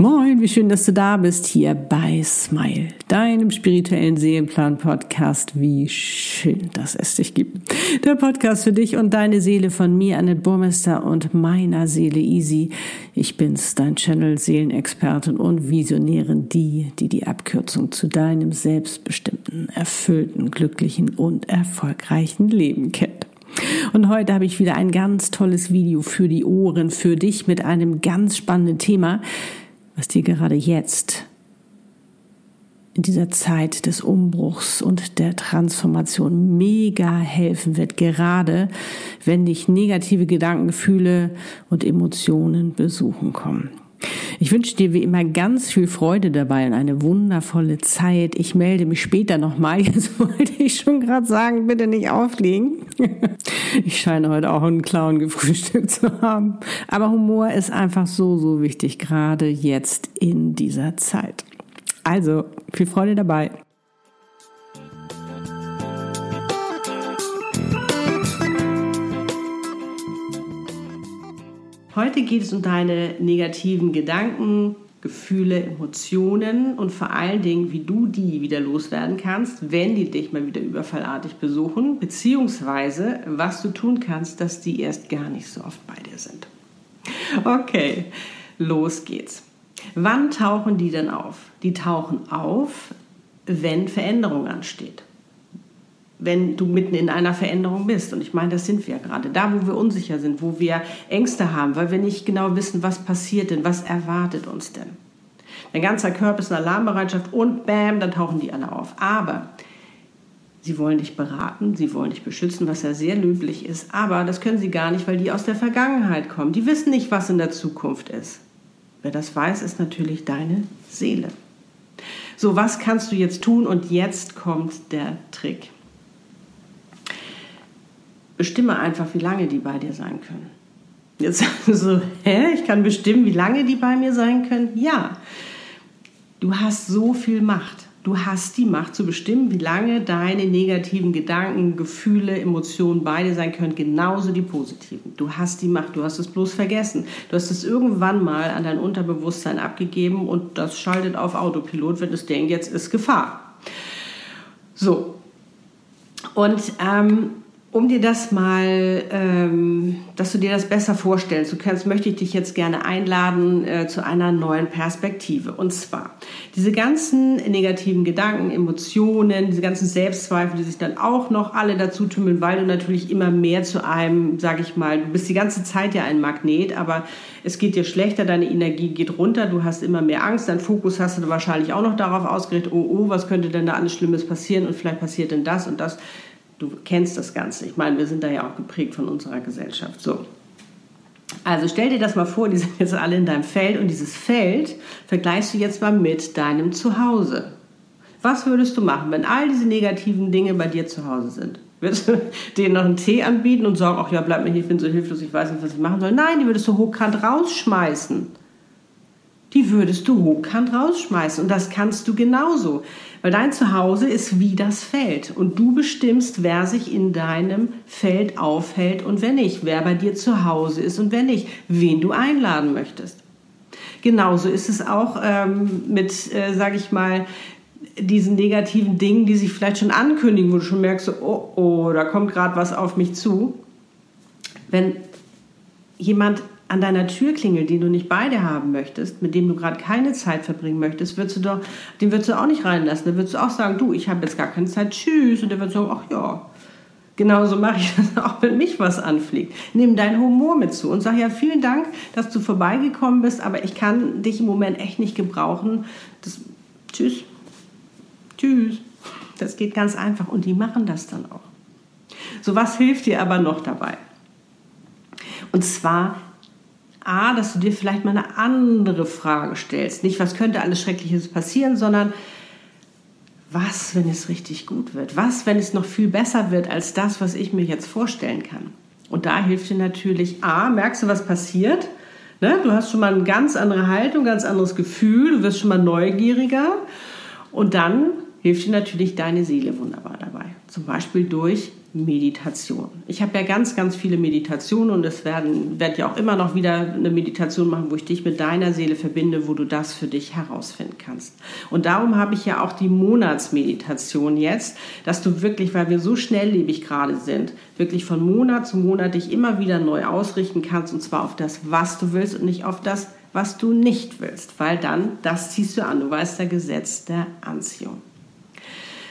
Moin, wie schön, dass du da bist hier bei Smile, deinem spirituellen Seelenplan-Podcast. Wie schön, dass es dich gibt. Der Podcast für dich und deine Seele von mir, Annette Burmester und meiner Seele Easy. Ich bin's, dein Channel, Seelenexpertin und Visionärin, die, die die Abkürzung zu deinem selbstbestimmten, erfüllten, glücklichen und erfolgreichen Leben kennt. Und heute habe ich wieder ein ganz tolles Video für die Ohren, für dich mit einem ganz spannenden Thema was dir gerade jetzt in dieser Zeit des Umbruchs und der Transformation mega helfen wird, gerade wenn dich negative Gedanken, Gefühle und Emotionen besuchen kommen. Ich wünsche dir wie immer ganz viel Freude dabei und eine wundervolle Zeit. Ich melde mich später nochmal. Jetzt wollte ich schon gerade sagen, bitte nicht auflegen. Ich scheine heute auch einen Clown gefrühstückt zu haben. Aber Humor ist einfach so, so wichtig, gerade jetzt in dieser Zeit. Also, viel Freude dabei. Heute geht es um deine negativen Gedanken, Gefühle, Emotionen und vor allen Dingen, wie du die wieder loswerden kannst, wenn die dich mal wieder überfallartig besuchen, beziehungsweise was du tun kannst, dass die erst gar nicht so oft bei dir sind. Okay, los geht's. Wann tauchen die denn auf? Die tauchen auf, wenn Veränderung ansteht wenn du mitten in einer Veränderung bist. Und ich meine, das sind wir ja gerade. Da, wo wir unsicher sind, wo wir Ängste haben, weil wir nicht genau wissen, was passiert denn, was erwartet uns denn. Dein ganzer Körper ist in Alarmbereitschaft und bam, dann tauchen die alle auf. Aber sie wollen dich beraten, sie wollen dich beschützen, was ja sehr löblich ist. Aber das können sie gar nicht, weil die aus der Vergangenheit kommen. Die wissen nicht, was in der Zukunft ist. Wer das weiß, ist natürlich deine Seele. So, was kannst du jetzt tun? Und jetzt kommt der Trick bestimme einfach, wie lange die bei dir sein können. Jetzt so, hä? Ich kann bestimmen, wie lange die bei mir sein können? Ja. Du hast so viel Macht. Du hast die Macht zu bestimmen, wie lange deine negativen Gedanken, Gefühle, Emotionen bei dir sein können, genauso die positiven. Du hast die Macht, du hast es bloß vergessen. Du hast es irgendwann mal an dein Unterbewusstsein abgegeben und das schaltet auf Autopilot, wenn es denkt, jetzt ist Gefahr. So. Und ähm, um dir das mal, ähm, dass du dir das besser vorstellst, du kannst, möchte ich dich jetzt gerne einladen äh, zu einer neuen Perspektive. Und zwar diese ganzen negativen Gedanken, Emotionen, diese ganzen Selbstzweifel, die sich dann auch noch alle dazu tümmeln, weil du natürlich immer mehr zu einem, sag ich mal, du bist die ganze Zeit ja ein Magnet, aber es geht dir schlechter, deine Energie geht runter, du hast immer mehr Angst, dein Fokus hast du wahrscheinlich auch noch darauf ausgerichtet, oh, oh, was könnte denn da alles Schlimmes passieren und vielleicht passiert denn das und das Du kennst das Ganze. Ich meine, wir sind da ja auch geprägt von unserer Gesellschaft. So. Also stell dir das mal vor, die sind jetzt alle in deinem Feld und dieses Feld vergleichst du jetzt mal mit deinem Zuhause. Was würdest du machen, wenn all diese negativen Dinge bei dir zu Hause sind? Würdest du denen noch einen Tee anbieten und sagen, ach ja, bleib mir hier, ich bin so hilflos, ich weiß nicht, was ich machen soll? Nein, die würdest du hochkant rausschmeißen die würdest du hochkant rausschmeißen. Und das kannst du genauso, weil dein Zuhause ist wie das Feld. Und du bestimmst, wer sich in deinem Feld aufhält und wer nicht, wer bei dir zu Hause ist und wer nicht, wen du einladen möchtest. Genauso ist es auch ähm, mit, äh, sage ich mal, diesen negativen Dingen, die sich vielleicht schon ankündigen, wo du schon merkst, oh, oh, da kommt gerade was auf mich zu. Wenn jemand an deiner Tür klingelt, den du nicht beide haben möchtest, mit dem du gerade keine Zeit verbringen möchtest, würdest du doch, den würdest du auch nicht reinlassen. Dann würdest du auch sagen, du, ich habe jetzt gar keine Zeit, tschüss. Und der wird sagen, ach ja, genauso mache ich das auch, wenn mich was anfliegt. Nimm deinen Humor mit zu und sag ja, vielen Dank, dass du vorbeigekommen bist, aber ich kann dich im Moment echt nicht gebrauchen. Das, tschüss. Tschüss. Das geht ganz einfach und die machen das dann auch. So, was hilft dir aber noch dabei? Und zwar A, dass du dir vielleicht mal eine andere Frage stellst. Nicht, was könnte alles Schreckliches passieren, sondern was, wenn es richtig gut wird? Was, wenn es noch viel besser wird als das, was ich mir jetzt vorstellen kann? Und da hilft dir natürlich A, merkst du, was passiert? Ne? Du hast schon mal eine ganz andere Haltung, ganz anderes Gefühl, du wirst schon mal neugieriger. Und dann hilft dir natürlich deine Seele wunderbar dabei. Zum Beispiel durch Meditation. Ich habe ja ganz, ganz viele Meditationen und es werden werde ja auch immer noch wieder eine Meditation machen, wo ich dich mit deiner Seele verbinde, wo du das für dich herausfinden kannst. Und darum habe ich ja auch die Monatsmeditation jetzt, dass du wirklich, weil wir so schnelllebig gerade sind, wirklich von Monat zu Monat dich immer wieder neu ausrichten kannst und zwar auf das, was du willst und nicht auf das, was du nicht willst, weil dann das ziehst du an. Du weißt der Gesetz der Anziehung.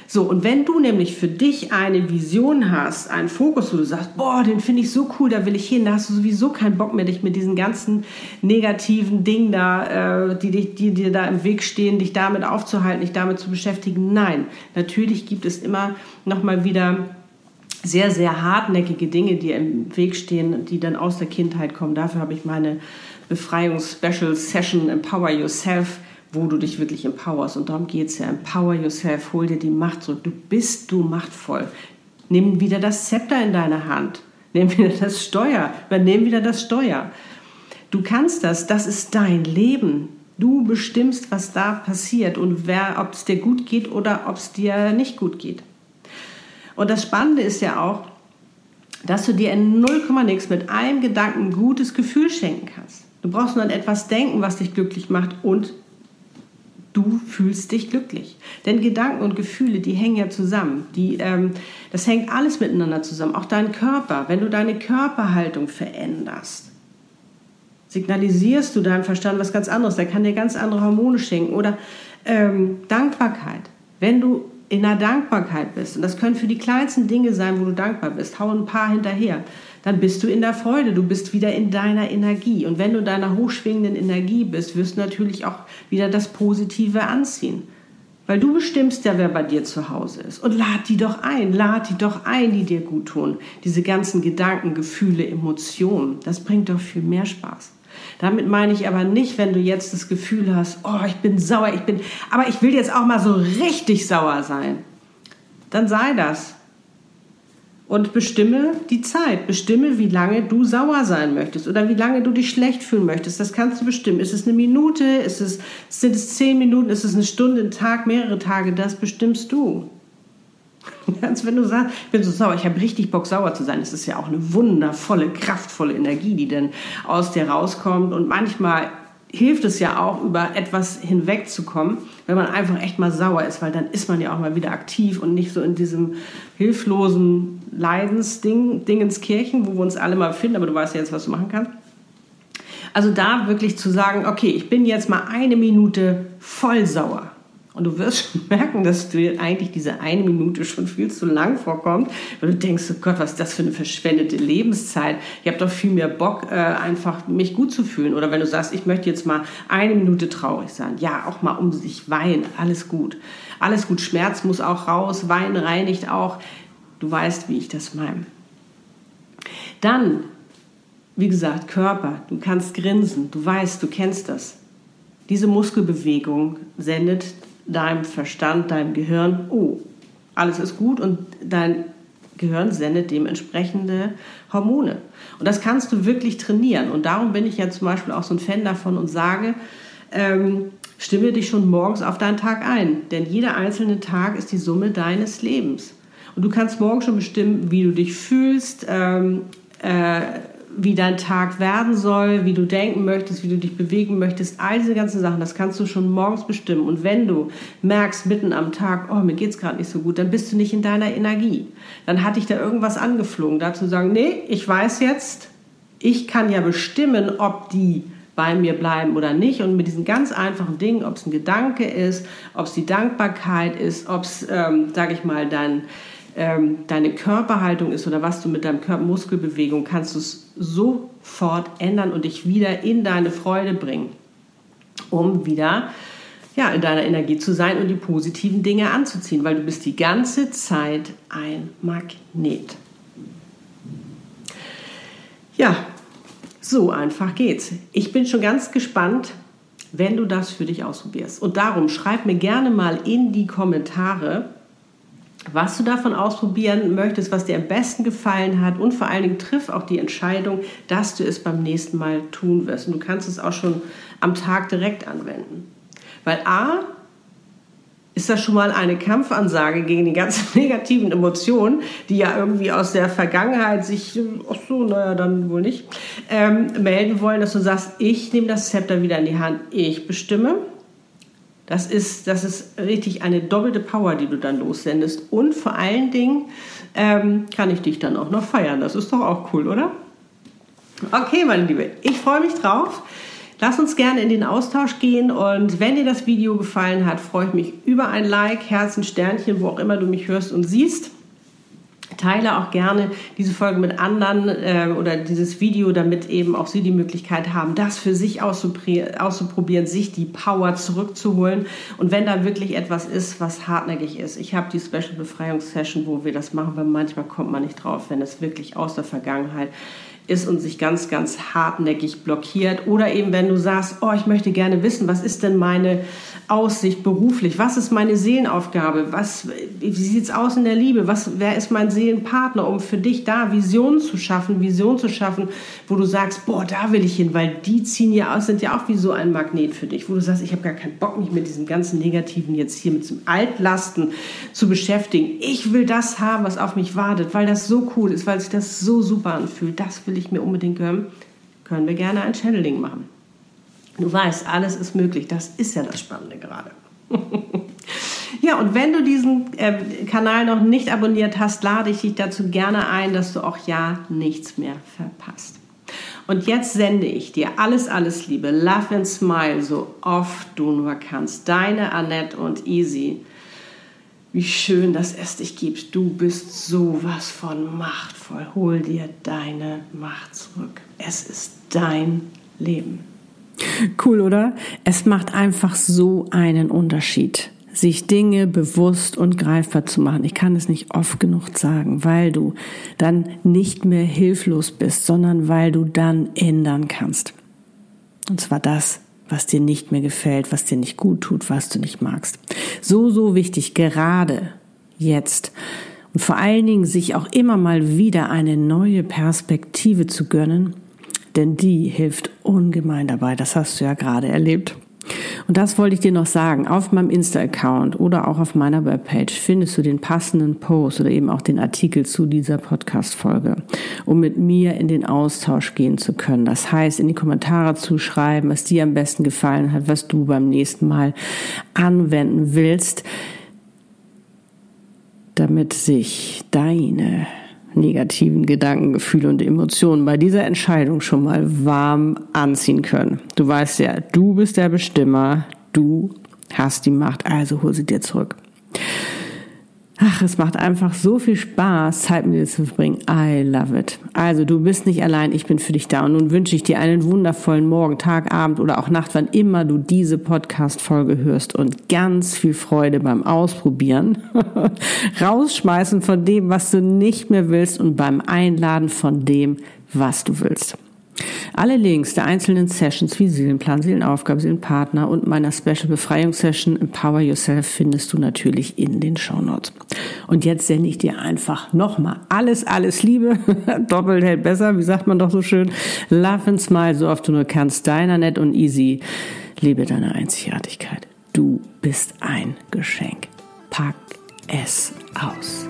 So, und wenn du nämlich für dich eine Vision hast, einen Fokus, wo du sagst, boah, den finde ich so cool, da will ich hin, da hast du sowieso keinen Bock mehr, dich mit diesen ganzen negativen Dingen da, äh, die, die, die dir da im Weg stehen, dich damit aufzuhalten, dich damit zu beschäftigen. Nein, natürlich gibt es immer nochmal wieder sehr, sehr hartnäckige Dinge, die im Weg stehen, die dann aus der Kindheit kommen. Dafür habe ich meine Befreiungs-Special-Session Empower Yourself wo du dich wirklich empowerst. Und darum geht es ja. Empower yourself, hol dir die Macht zurück. Du bist du machtvoll. Nimm wieder das Zepter in deine Hand. Nimm wieder das Steuer. Übernimm wieder das Steuer. Du kannst das. Das ist dein Leben. Du bestimmst, was da passiert und ob es dir gut geht oder ob es dir nicht gut geht. Und das Spannende ist ja auch, dass du dir in 0, nix mit einem Gedanken ein gutes Gefühl schenken kannst. Du brauchst nur an etwas denken, was dich glücklich macht und du fühlst dich glücklich. Denn Gedanken und Gefühle, die hängen ja zusammen. Die, ähm, das hängt alles miteinander zusammen. Auch dein Körper. Wenn du deine Körperhaltung veränderst, signalisierst du deinem Verstand was ganz anderes. Der kann dir ganz andere Hormone schenken. Oder ähm, Dankbarkeit. Wenn du in der Dankbarkeit bist, und das können für die kleinsten Dinge sein, wo du dankbar bist, hau ein paar hinterher dann bist du in der Freude, du bist wieder in deiner Energie. Und wenn du in deiner hochschwingenden Energie bist, wirst du natürlich auch wieder das Positive anziehen. Weil du bestimmst ja, wer bei dir zu Hause ist. Und lad die doch ein, lad die doch ein, die dir gut tun. Diese ganzen Gedanken, Gefühle, Emotionen, das bringt doch viel mehr Spaß. Damit meine ich aber nicht, wenn du jetzt das Gefühl hast, oh, ich bin sauer, ich bin, aber ich will jetzt auch mal so richtig sauer sein. Dann sei das und bestimme die Zeit. Bestimme, wie lange du sauer sein möchtest oder wie lange du dich schlecht fühlen möchtest. Das kannst du bestimmen. Ist es eine Minute? Ist es, sind es zehn Minuten? Ist es eine Stunde, ein Tag, mehrere Tage? Das bestimmst du. Ganz wenn du sagst, ich bin so sauer, ich habe richtig Bock sauer zu sein, das ist ja auch eine wundervolle, kraftvolle Energie, die dann aus dir rauskommt. Und manchmal hilft es ja auch, über etwas hinwegzukommen, wenn man einfach echt mal sauer ist, weil dann ist man ja auch mal wieder aktiv und nicht so in diesem hilflosen Leidensding, Dingenskirchen, wo wir uns alle mal finden, aber du weißt ja jetzt, was du machen kannst. Also da wirklich zu sagen, okay, ich bin jetzt mal eine Minute voll sauer. Und du wirst schon merken, dass dir eigentlich diese eine Minute schon viel zu lang vorkommt, weil du denkst, oh Gott, was ist das für eine verschwendete Lebenszeit? Ich habe doch viel mehr Bock, äh, einfach mich gut zu fühlen. Oder wenn du sagst, ich möchte jetzt mal eine Minute traurig sein. Ja, auch mal um sich weinen. Alles gut. Alles gut. Schmerz muss auch raus. Wein reinigt auch. Du weißt, wie ich das meine. Dann, wie gesagt, Körper. Du kannst grinsen. Du weißt, du kennst das. Diese Muskelbewegung sendet deinem Verstand, deinem Gehirn, oh, alles ist gut und dein Gehirn sendet dementsprechende Hormone. Und das kannst du wirklich trainieren. Und darum bin ich ja zum Beispiel auch so ein Fan davon und sage, ähm, stimme dich schon morgens auf deinen Tag ein. Denn jeder einzelne Tag ist die Summe deines Lebens. Und du kannst morgen schon bestimmen, wie du dich fühlst, ähm, äh, wie dein Tag werden soll, wie du denken möchtest, wie du dich bewegen möchtest, all diese ganzen Sachen, das kannst du schon morgens bestimmen. Und wenn du merkst mitten am Tag, oh, mir geht es gerade nicht so gut, dann bist du nicht in deiner Energie. Dann hat dich da irgendwas angeflogen, dazu sagen, nee, ich weiß jetzt, ich kann ja bestimmen, ob die bei mir bleiben oder nicht. Und mit diesen ganz einfachen Dingen, ob es ein Gedanke ist, ob es die Dankbarkeit ist, ob es, ähm, sage ich mal, dein ähm, deine Körperhaltung ist oder was du mit deinem Körper Muskelbewegung kannst du es sofort ändern und dich wieder in deine Freude bringen, um wieder ja, in deiner Energie zu sein und die positiven Dinge anzuziehen, weil du bist die ganze Zeit ein Magnet. Ja, so einfach geht's. Ich bin schon ganz gespannt, wenn du das für dich ausprobierst. Und darum schreib mir gerne mal in die Kommentare, was du davon ausprobieren möchtest, was dir am besten gefallen hat und vor allen Dingen triff auch die Entscheidung, dass du es beim nächsten Mal tun wirst. Und du kannst es auch schon am Tag direkt anwenden. Weil A ist das schon mal eine Kampfansage gegen die ganzen negativen Emotionen, die ja irgendwie aus der Vergangenheit sich, ach so, naja, dann wohl nicht, ähm, melden wollen, dass du sagst, ich nehme das Zepter wieder in die Hand, ich bestimme. Das ist, das ist richtig eine doppelte Power, die du dann lossendest. Und vor allen Dingen ähm, kann ich dich dann auch noch feiern. Das ist doch auch cool, oder? Okay, meine Liebe, ich freue mich drauf. Lass uns gerne in den Austausch gehen und wenn dir das Video gefallen hat, freue ich mich über ein Like, Herzen, Sternchen, wo auch immer du mich hörst und siehst. Teile auch gerne diese Folge mit anderen äh, oder dieses Video, damit eben auch sie die Möglichkeit haben, das für sich auszuprobieren, sich die Power zurückzuholen. Und wenn da wirklich etwas ist, was hartnäckig ist. Ich habe die Special Befreiungssession, wo wir das machen, weil manchmal kommt man nicht drauf, wenn es wirklich aus der Vergangenheit ist und sich ganz, ganz hartnäckig blockiert. Oder eben, wenn du sagst, oh, ich möchte gerne wissen, was ist denn meine Aussicht beruflich? Was ist meine Seelenaufgabe? Was, wie sieht es aus in der Liebe? Was, wer ist mein Seelenpartner, um für dich da Visionen zu schaffen, Visionen zu schaffen, wo du sagst, boah, da will ich hin, weil die ziehen ja aus, sind ja auch wie so ein Magnet für dich, wo du sagst, ich habe gar keinen Bock, mich mit diesem ganzen Negativen jetzt hier mit dem Altlasten zu beschäftigen. Ich will das haben, was auf mich wartet, weil das so cool ist, weil sich das so super anfühlt. Das will ich mir unbedingt gönnen, können wir gerne ein Channeling machen. Du weißt, alles ist möglich. Das ist ja das Spannende gerade. ja, und wenn du diesen äh, Kanal noch nicht abonniert hast, lade ich dich dazu gerne ein, dass du auch ja nichts mehr verpasst. Und jetzt sende ich dir alles, alles Liebe, Love and Smile, so oft du nur kannst. Deine Annette und Easy. Wie schön, dass es dich gibt. Du bist sowas von machtvoll. Hol dir deine Macht zurück. Es ist dein Leben. Cool, oder? Es macht einfach so einen Unterschied, sich Dinge bewusst und greifbar zu machen. Ich kann es nicht oft genug sagen, weil du dann nicht mehr hilflos bist, sondern weil du dann ändern kannst. Und zwar das, was dir nicht mehr gefällt, was dir nicht gut tut, was du nicht magst. So, so wichtig, gerade jetzt. Und vor allen Dingen sich auch immer mal wieder eine neue Perspektive zu gönnen, denn die hilft ungemein dabei. Das hast du ja gerade erlebt. Und das wollte ich dir noch sagen. Auf meinem Insta-Account oder auch auf meiner Webpage findest du den passenden Post oder eben auch den Artikel zu dieser Podcast-Folge, um mit mir in den Austausch gehen zu können. Das heißt, in die Kommentare zu schreiben, was dir am besten gefallen hat, was du beim nächsten Mal anwenden willst, damit sich deine negativen Gedanken, Gefühle und Emotionen bei dieser Entscheidung schon mal warm anziehen können. Du weißt ja, du bist der Bestimmer, du hast die Macht, also hol sie dir zurück. Ach, es macht einfach so viel Spaß, Zeit mit dir zu verbringen. I love it. Also, du bist nicht allein, ich bin für dich da. Und nun wünsche ich dir einen wundervollen Morgen, Tag, Abend oder auch Nacht, wann immer du diese Podcast-Folge hörst und ganz viel Freude beim Ausprobieren, rausschmeißen von dem, was du nicht mehr willst und beim Einladen von dem, was du willst. Alle Links der einzelnen Sessions wie Seelenplan, Seelenaufgabe, Seelenpartner und meiner Special Befreiungssession Empower Yourself findest du natürlich in den Show Notes. Und jetzt sende ich dir einfach nochmal alles, alles Liebe. Doppelt hält besser, wie sagt man doch so schön. Love and smile, so oft du nur kannst. Deiner nett und easy. Lebe deine Einzigartigkeit. Du bist ein Geschenk. Pack es aus.